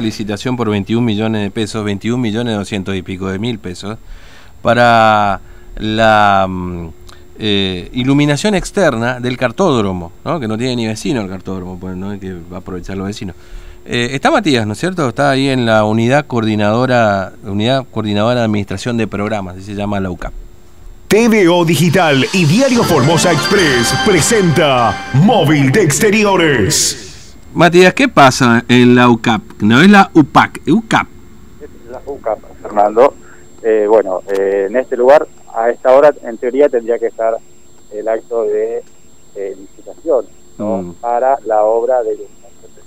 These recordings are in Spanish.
licitación por 21 millones de pesos, 21 millones 200 y pico de mil pesos, para la mm, eh, iluminación externa del cartódromo, ¿no? que no tiene ni vecino el cartódromo, pues no hay que aprovechar los vecinos. Eh, está Matías, ¿no es cierto? Está ahí en la unidad coordinadora, unidad coordinadora de administración de programas, así se llama la UCAP. TVO Digital y Diario Formosa Express presenta Móvil de Exteriores. Matías, ¿qué pasa en la UCAP? No es la UPAC, UCAP. La UCAP, Fernando. Eh, bueno, eh, en este lugar, a esta hora, en teoría, tendría que estar el acto de eh, licitación ¿no? Mm. para la obra del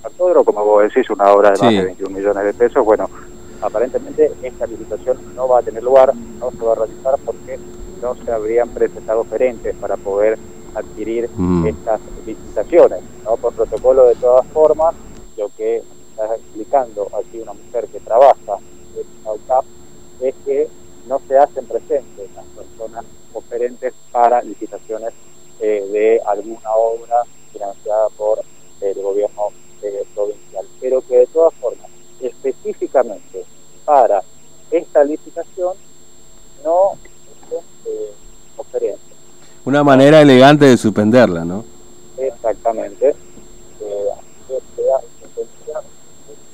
cartódromo, como vos decís, una obra de más de 21 millones de pesos. Bueno, aparentemente esta licitación no va a tener lugar, no se va a realizar porque no se habrían presentado oferentes para poder adquirir Mm. estas licitaciones, ¿no? Por protocolo de todas formas, lo que está explicando aquí una mujer que trabaja en la UCAP es que no se hacen presentes las personas oferentes para licitaciones eh, de alguna obra financiada por el gobierno eh, provincial, pero que de todas formas, específicamente para esta licitación, no. Una manera elegante de suspenderla, ¿no? Exactamente. Eh,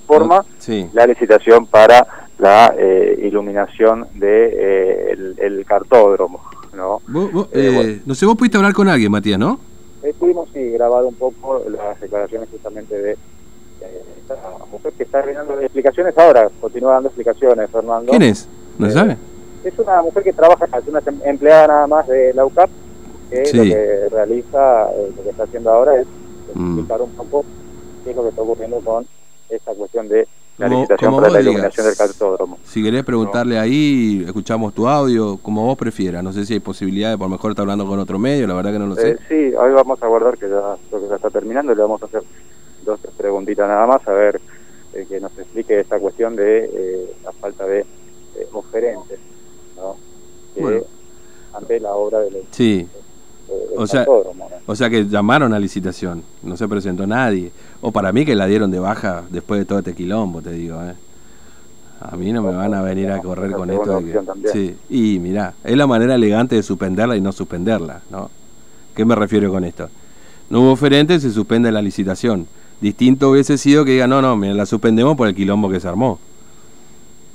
forma Sí. la licitación para la eh, iluminación de eh, el, el cartódromo, ¿no? Vos- vos, Eh, eh, bueno. No sé, vos pudiste hablar con alguien, Matías, ¿no? Estuvimos sí, grabado un poco las declaraciones justamente de esta mujer que está dando explicaciones ahora, continúa dando explicaciones, Fernando. ¿Quién es? ¿No se sabe? Es una mujer que trabaja, es una em- empleada nada más de la UCAP, que Sí. lo que realiza, eh, lo que está haciendo ahora es Mm. explicar un poco qué es lo que está ocurriendo con esta cuestión de la Como- licitación como para la digas. iluminación del cartódromo. Si querés preguntarle ahí, escuchamos tu audio, como vos prefieras. No sé si hay posibilidad de por mejor estar hablando con otro medio, la verdad que no lo sé. Eh, sí, hoy vamos a guardar que ya, creo que ya está terminando y le vamos a hacer dos tres preguntitas nada más a ver eh, que nos explique esta cuestión de eh, la falta de eh, oferentes, ¿no? Bueno. ante la obra del, Sí, eh, del O sea, o sea que llamaron a licitación, no se presentó nadie. O para mí que la dieron de baja después de todo este quilombo, te digo. ¿eh? A mí no me van a venir a correr con esto. de que- sí, y mirá, es la manera elegante de suspenderla y no suspenderla, ¿no? ¿Qué me refiero con esto? No hubo oferente, se suspende la licitación. Distinto hubiese sido que diga, no, no, mira, la suspendemos por el quilombo que se armó.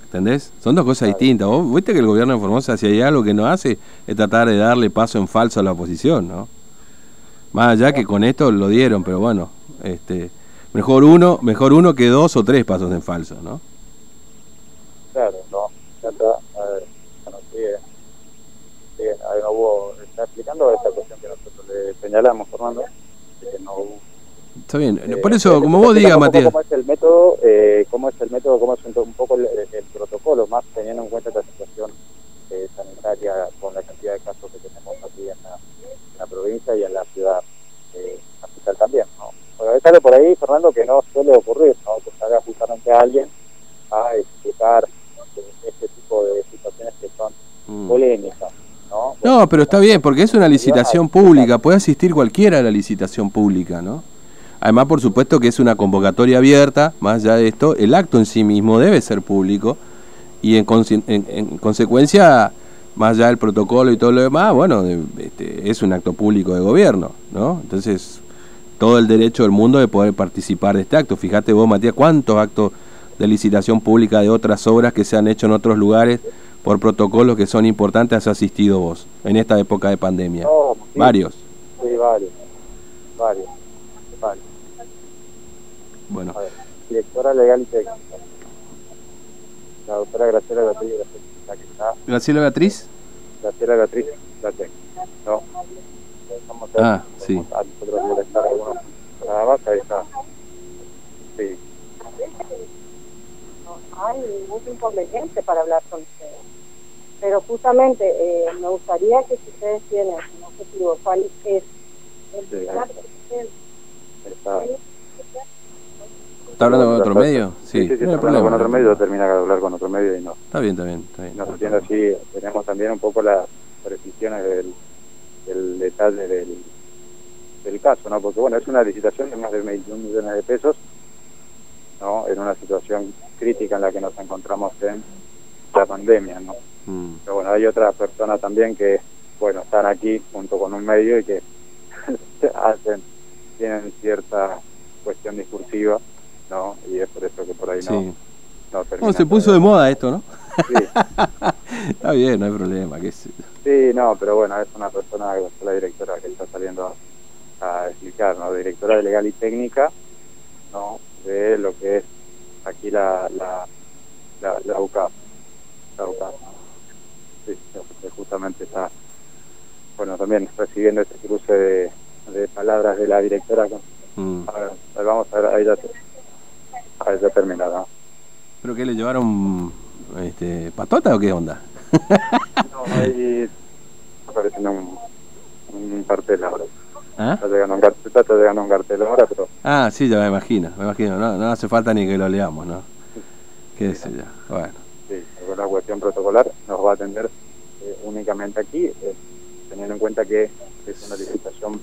¿Entendés? Son dos cosas distintas. Vos viste que el gobierno de Formosa, si hay algo que no hace, es tratar de darle paso en falso a la oposición, ¿no? Más allá que con esto lo dieron, pero bueno, este, mejor uno, mejor uno que dos o tres pasos en falso, ¿no? Claro, no, ya está, a ver, bueno, sigue, sigue, no hubo, está explicando esta cuestión que nosotros le señalamos, Fernando, que no hubo Está bien. Eh, Por eso, eh, como vos digas, Matías. ¿Cómo es el método? Eh, ¿Cómo es el método? ¿Cómo es un, un poco el, el protocolo? Más teniendo en cuenta esta situación eh, sanitaria con la cantidad de casos que tenemos aquí en la, en la provincia y en la ciudad eh, capital también. ¿no? Bueno, por ahí, Fernando, que no suele ocurrir, ¿no? que salga justamente alguien a explicar este tipo de situaciones que son Mm. polémicas. ¿no? No, pero está bien, porque es una licitación pública, puede asistir cualquiera a la licitación pública, ¿no? Además, por supuesto que es una convocatoria abierta, más allá de esto, el acto en sí mismo debe ser público y en, en- en consecuencia, más allá del protocolo y todo lo demás, bueno, este, es un acto público de gobierno, ¿no? Entonces, todo el derecho del mundo de poder participar de este acto. Fíjate vos, Matías, cuántos actos de licitación pública de otras obras que se han hecho en otros lugares por protocolos que son importantes has asistido vos en esta época de pandemia. No, sí, Varios. Sí, varios. Varios. varios. Bueno, A ver, directora legal y técnica. La doctora Graciela Beatriz, la que está, Graciela Beatriz. Graciela Beatriz, la técnica. ¿no? Vamos a Ah, sí. A nosotros algunos. Nada más, ahí está. Sí. no hay ningún inconveniente para hablar con ustedes. Pero justamente eh, me gustaría que si ustedes tienen un objetivo, ¿cuál es? El está. que ustedes- está. ¿Está hablando con otro medio? Sí, sí, sí, no hay está hablando con otro medio, termina de hablar con otro medio y no. Está bien, está bien. Está bien. nos así, tenemos también un poco las precisiones del, del detalle del, del caso, ¿no? Porque bueno, es una licitación de más de 21 millones de pesos ¿no? en una situación crítica en la que nos encontramos en la pandemia. ¿no? Mm. Pero bueno, hay otras personas también que, bueno, están aquí junto con un medio y que hacen, tienen cierta cuestión discursiva, ¿no? Y es por eso que por ahí no, Sí. se puso de moda esto, ¿no? Sí, Está bien, no hay problema. qué sé sí, no, pero bueno, es una persona, la directora que está saliendo a, a explicar, ¿no? Directora de Legal y Técnica, ¿no? De lo que es aquí la, la, la, la UCAP. La UCAP. Sí, que justamente está, bueno, también recibiendo este cruce de, de palabras de la directora. Mm. a ver, a ver, vamos a ver, ahí ya, te- ahí ya termina, ¿no? ¿Pero qué le llevaron este, patota o qué onda? No, ahí está apareciendo un, un cartel ahora. ¿Ah? Está llegando un cartel, está llegando un cartel ahora, pero Ah, sí, ya me imagino, me imagino. No, no hace falta ni que lo leamos, ¿no? Qué sé yo. Bueno. sí, la cuestión protocolar nos va a atender eh, únicamente aquí, eh, teniendo en cuenta que es una licitación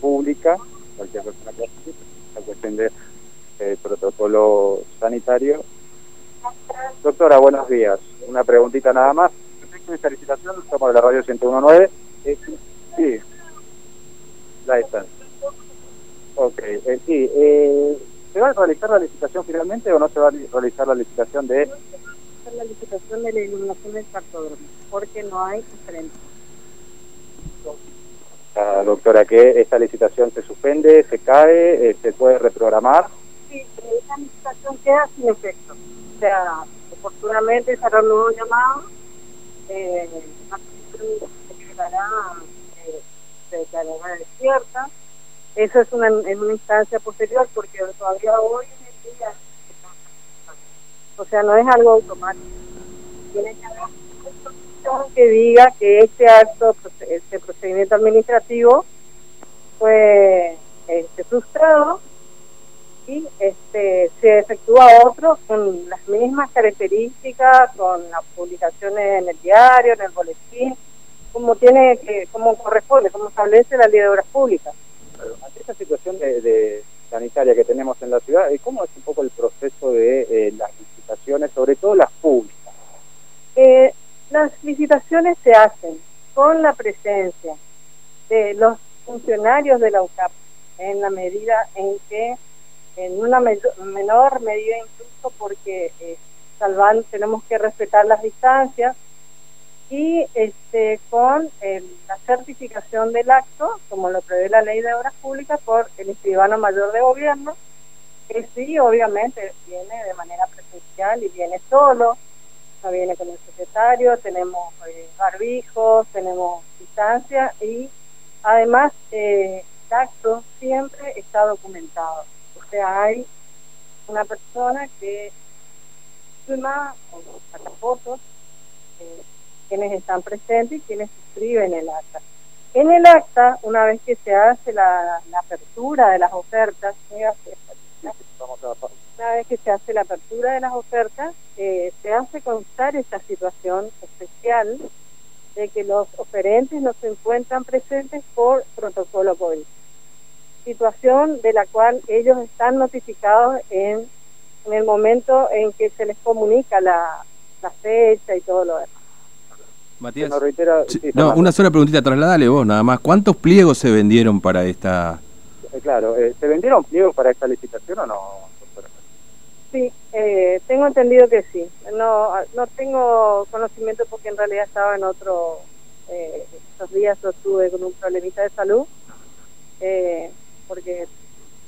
pública, cualquier persona que la cuestión de eh, protocolo sanitario. Doctora, buenos días. Una preguntita nada más. Respecto a esta licitación, somos de la radio 1019. Eh, sí, la están. Ok, eh, sí. Eh, ¿Se va a realizar la licitación finalmente o no se va a li- realizar la licitación de la licitación de la iluminación del cartódromo, porque no hay diferencia. la doctora que esta licitación se suspende, se cae, eh, se puede reprogramar? Pero esa licitación queda sin efecto. O sea, oportunamente se hará un nuevo llamado, eh, la se declarará, eh, se declarará desierta. Eso es una, en una instancia posterior, porque todavía hoy en el día, o sea, no es algo automático. Tiene que haber que diga que este acto, este procedimiento administrativo fue este, frustrado y este se efectúa otro con las mismas características, con las publicaciones en el diario, en el boletín, como tiene que, como corresponde, como establece la ley de obras públicas. Ante esta situación de, de sanitaria que tenemos en la ciudad, ¿cómo es un poco el proceso de eh, las licitaciones, sobre todo las públicas? Eh, las licitaciones se hacen con la presencia de los funcionarios de la UCAP en la medida en que en una me- menor medida incluso porque eh, tenemos que respetar las distancias y este con el- la certificación del acto como lo prevé la ley de obras públicas por el escribano mayor de gobierno que sí obviamente viene de manera presencial y viene solo no viene con el secretario, tenemos eh, barbijos, tenemos distancia y además eh, el acto siempre está documentado. O hay una persona que filma o saca fotos, eh, quienes están presentes y quienes suscriben el acta. En el acta, una vez que se hace la, apertura de las ofertas, una vez que se hace la apertura de las ofertas, eh, se hace constar esta situación especial de que los oferentes no se encuentran presentes por protocolo COVID. Situación de la cual ellos están notificados en, en el momento en que se les comunica la, la fecha y todo lo demás. Matías. nos reitera, Sí, sí, no, una sola preguntita, trasladale vos nada más. ¿Cuántos pliegos se vendieron para esta...? Eh, claro, eh, ¿se vendieron pliegos para esta licitación o no? doctora? Sí, eh, tengo entendido que sí. No, no tengo conocimiento porque en realidad estaba en otro. Eh, estos días yo estuve con un problemita de salud eh, porque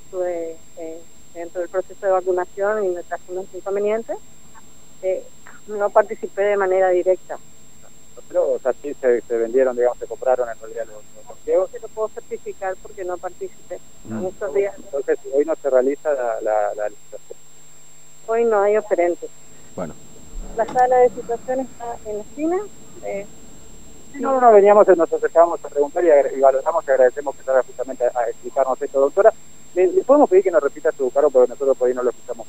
estuve eh, dentro del proceso de vacunación y me traje unos inconvenientes. Eh, no participé de manera directa. Pero, o sea, sí se, se vendieron, digamos, se compraron en realidad los, los. No te lo puedo certificar porque no participé. Mm. En estos días Entonces, hoy no se realiza la, la, la licitación. hoy no hay oferentes. Bueno, La sala de situación está en la esquina. Eh, No, no, veníamos, nos acercábamos a preguntar y, agra- y valoramos y agradecemos que salga justamente a, a explicarnos esto, doctora. ¿Le, le podemos pedir que nos repita su cargo porque nosotros por ahí no lo escuchamos?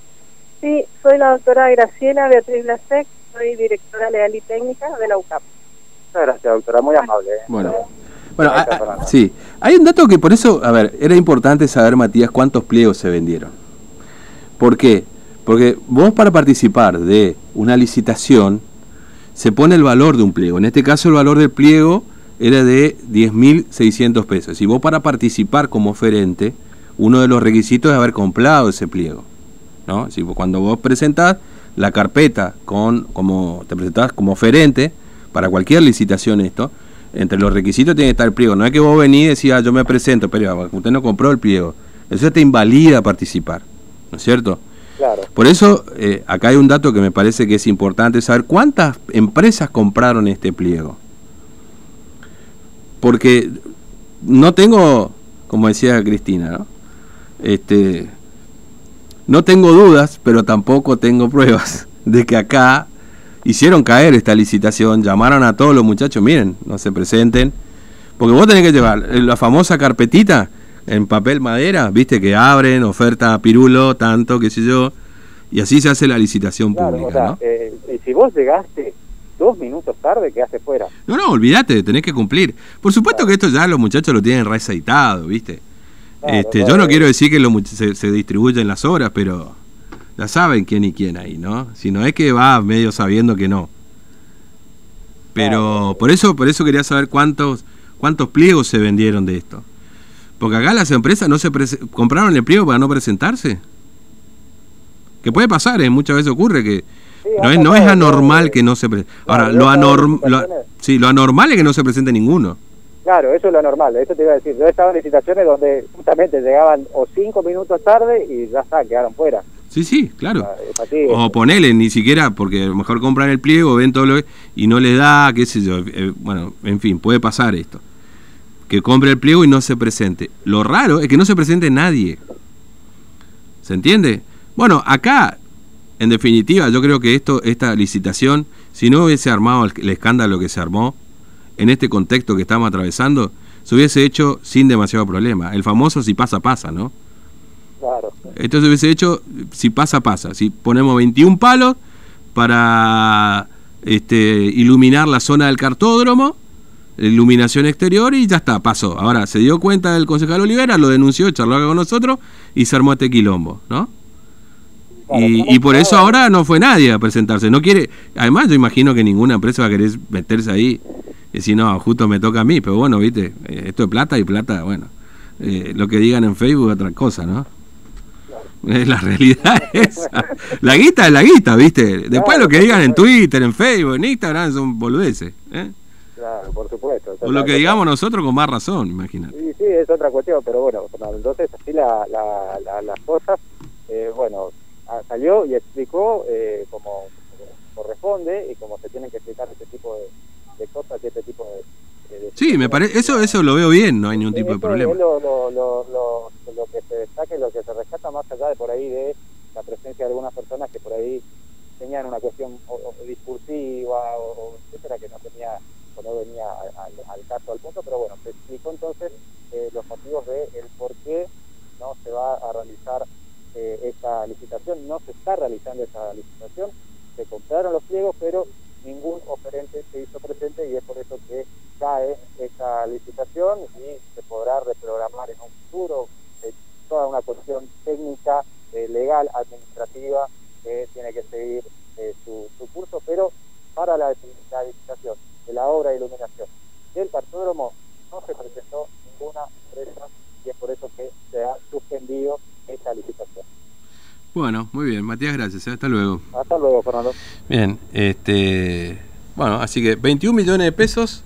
Sí, soy la doctora Graciela Beatriz Lasek, soy directora legal y técnica de la UCAP. Muchas gracias, doctora, muy amable. ¿eh? bueno. Bueno, sí. Hay un dato que por eso, a ver, era importante saber, Matías, cuántos pliegos se vendieron. ¿Por qué? Porque vos para participar de una licitación se pone el valor de un pliego. En este caso el valor del pliego era de 10.600 pesos. Y vos para participar como oferente, uno de los requisitos es haber comprado ese pliego. ¿no? Si cuando vos presentás la carpeta con como te presentás como oferente para cualquier licitación esto, entre los requisitos tiene que estar el pliego. No es que vos venís y decís, ah, yo me presento, pero usted no compró el pliego. Eso te invalida participar, ¿no es cierto? Por eso, eh, acá hay un dato que me parece que es importante saber cuántas empresas compraron este pliego. Porque no tengo, como decía Cristina, ¿no? Este, no tengo dudas, pero tampoco tengo pruebas de que acá hicieron caer esta licitación, llamaron a todos los muchachos, miren, no se presenten, porque vos tenés que llevar la famosa carpetita en papel madera, viste que abren, oferta pirulo, tanto, qué sé yo, y así se hace la licitación Claro, pública, o sea, ¿no? eh, si vos llegaste dos minutos tarde, quedaste fuera. No, no, olvídate, tenés que cumplir. Por supuesto que esto ya los muchachos lo tienen reaceitado, ¿viste? Claro, este, yo no quiero decir que se, se distribuyen las obras, pero ya saben quién y quién ahí, ¿no? Si no es que va medio sabiendo que no. Pero por eso, por eso quería saber cuántos, cuántos pliegos se vendieron de esto. Porque acá las empresas no se compraron el pliego para no presentarse. Que puede pasar, ¿eh? muchas veces ocurre que Sí, no es, no es anormal que no se presente. Ahora, lo, anorm- lo- sí, lo anormal es que no se presente ninguno. Claro, eso es lo normal, eso te iba a decir. Yo he estado en licitaciones donde justamente llegaban o cinco minutos tarde y ya está, quedaron fuera. Sí, sí, claro. Ah, así, O ponele, ni siquiera, porque a lo mejor compran el pliego, ven todo lo que- y no les da, qué sé yo. eh, bueno, en fin, puede pasar esto. Que compre el pliego y no se presente. Lo raro es que no se presente nadie. ¿Se entiende? Bueno, acá, en definitiva, yo creo que esto, esta licitación, si no hubiese armado el, el escándalo que se armó, en este contexto que estamos atravesando, se hubiese hecho sin demasiado problema. El famoso si pasa, pasa, ¿no? Claro. Esto se hubiese hecho si pasa, pasa. Si ponemos 21 palos para este, iluminar la zona del cartódromo, iluminación exterior y ya está, pasó. Ahora, se dio cuenta el concejal Olivera, lo denunció, charló acá con nosotros y se armó este quilombo, ¿no? Claro, Y, ¿cómo y por eso ahora no fue nadie a presentarse. No quiere, además yo imagino que ninguna empresa va a querer meterse ahí y decir, no, justo me toca a mí, pero bueno, viste, eh, esto es plata y plata, bueno, eh, lo que digan en Facebook es otra cosa, ¿no? La realidad es esa. La guita es la guita, ¿viste? Después Claro, lo que digan en. Twitter, en Facebook, en Instagram son boludeces. ¿eh? Claro, por supuesto. Lo que digamos nosotros con más razón, imagínate. Sí, sí, es otra cuestión, pero bueno, entonces así la, la, la- las cosas, eh, bueno, ah, salió y explicó eh, como, corresponde y como se tienen que explicar este tipo de, de cosas y este tipo de... Sí, me parece, eso, eso lo veo bien, no hay ningún tipo de problema. Lo, lo, lo, lo, que se destaca y lo que se rescata más allá de por ahí de la presencia de algunas personas que por ahí tenían una cuestión discursiva que no tenía o no venía al, caso al punto, pero bueno, se explicó entonces eh, los motivos de el por qué no se va a realizar eh, esta licitación, no se está realizando esa licitación, se compraron los pliegos, pero ningún oferente se hizo presente y es por eso que cae esta licitación y se podrá reprogramar en un futuro. Toda una cuestión técnica, eh, legal, administrativa que tiene que seguir eh, su, su curso, pero para la, la licitación de la obra de iluminación del cartódromo no se presentó ninguna empresa y es por eso que se ha suspendido esta licitación. Bueno, muy bien, Matías, gracias. ¿eh? Hasta luego. Hasta luego, Fernando. Bien, este. Bueno, así que 21 millones de pesos.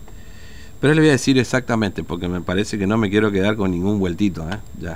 Pero le voy a decir exactamente, porque me parece que no me quiero quedar con ningún vueltito, ¿eh? Ya.